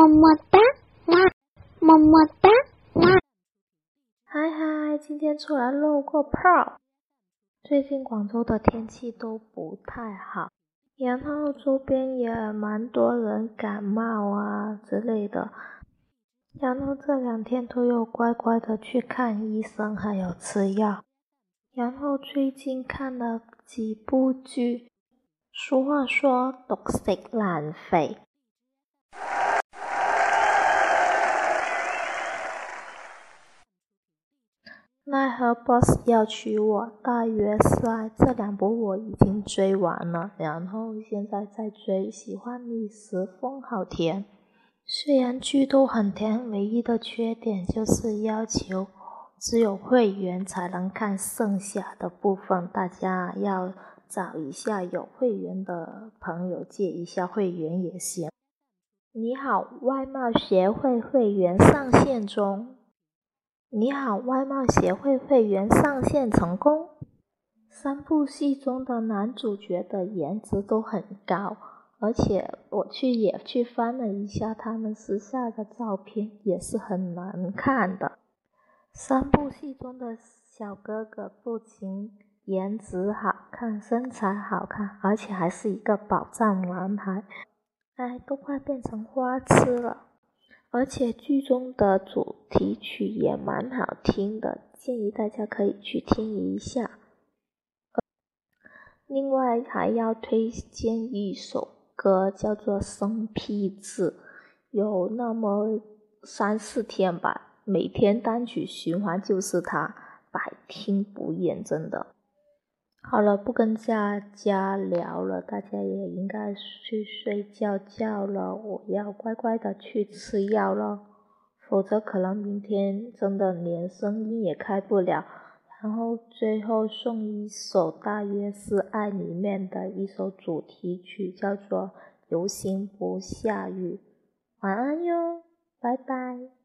么么哒，么，么么哒，哇。嗨嗨，今天出来露个泡。最近广州的天气都不太好，然后周边也蛮多人感冒啊之类的，然后这两天都有乖乖的去看医生，还有吃药。然后最近看了几部剧，俗话说“毒食难肥”。奈何 boss 要娶我，大约是爱这两部我已经追完了，然后现在在追《喜欢你时风好甜》。虽然剧都很甜，唯一的缺点就是要求只有会员才能看剩下的部分，大家要找一下有会员的朋友借一下会员也行。你好，外贸协会会员上线中。你好，外贸协会会员上线成功。三部戏中的男主角的颜值都很高，而且我去也去翻了一下他们私下的照片，也是很难看的。三部戏中的小哥哥不仅颜值好看、身材好看，而且还是一个宝藏男孩，哎，都快变成花痴了。而且剧中的主题曲也蛮好听的，建议大家可以去听一下。另外还要推荐一首歌，叫做《生僻字》，有那么三四天吧，每天单曲循环就是它，百听不厌，真的。好了，不跟大家聊了，大家也应该去睡觉觉了。我要乖乖的去吃药了，否则可能明天真的连声音也开不了。然后最后送一首《大约是爱》里面的一首主题曲，叫做《游行不下雨》。晚安哟，拜拜。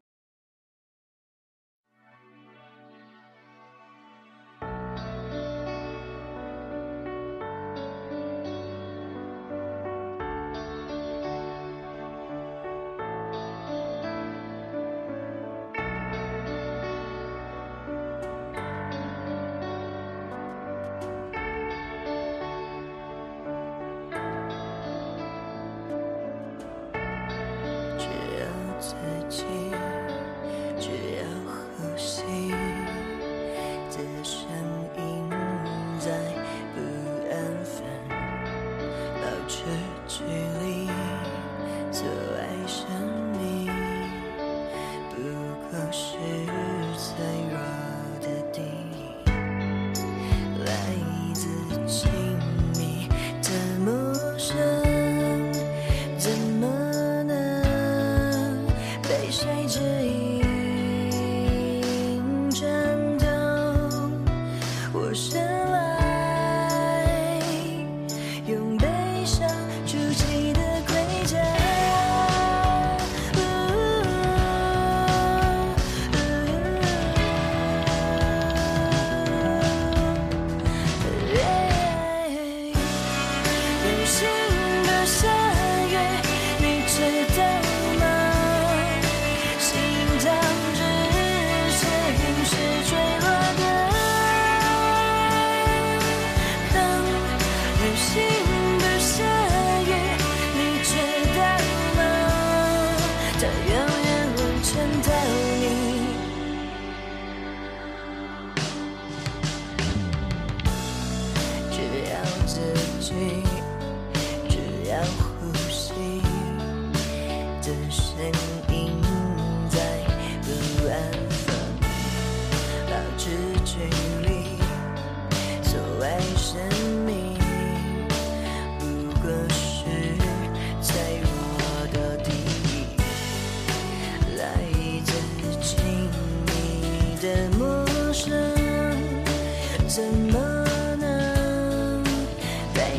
只一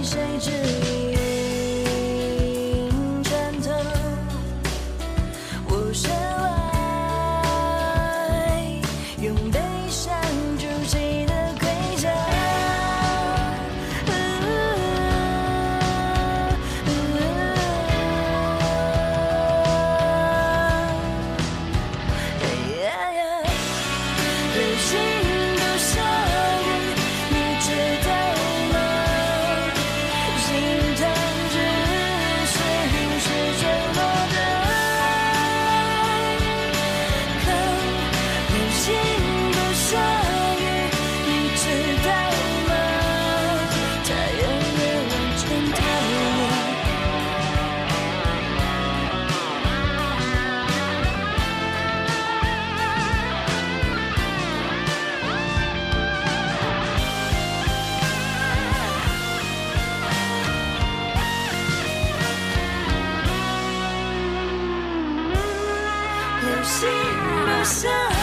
谁指引穿透？我身外，用悲伤筑起的盔甲。See myself.